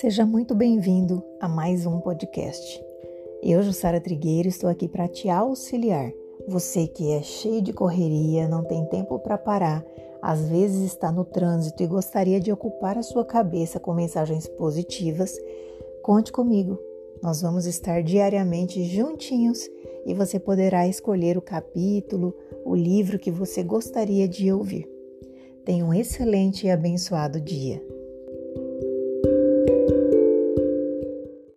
Seja muito bem-vindo a mais um podcast. Eu, Jussara Trigueiro, estou aqui para te auxiliar. Você que é cheio de correria, não tem tempo para parar, às vezes está no trânsito e gostaria de ocupar a sua cabeça com mensagens positivas, conte comigo. Nós vamos estar diariamente juntinhos e você poderá escolher o capítulo, o livro que você gostaria de ouvir. Tenha um excelente e abençoado dia.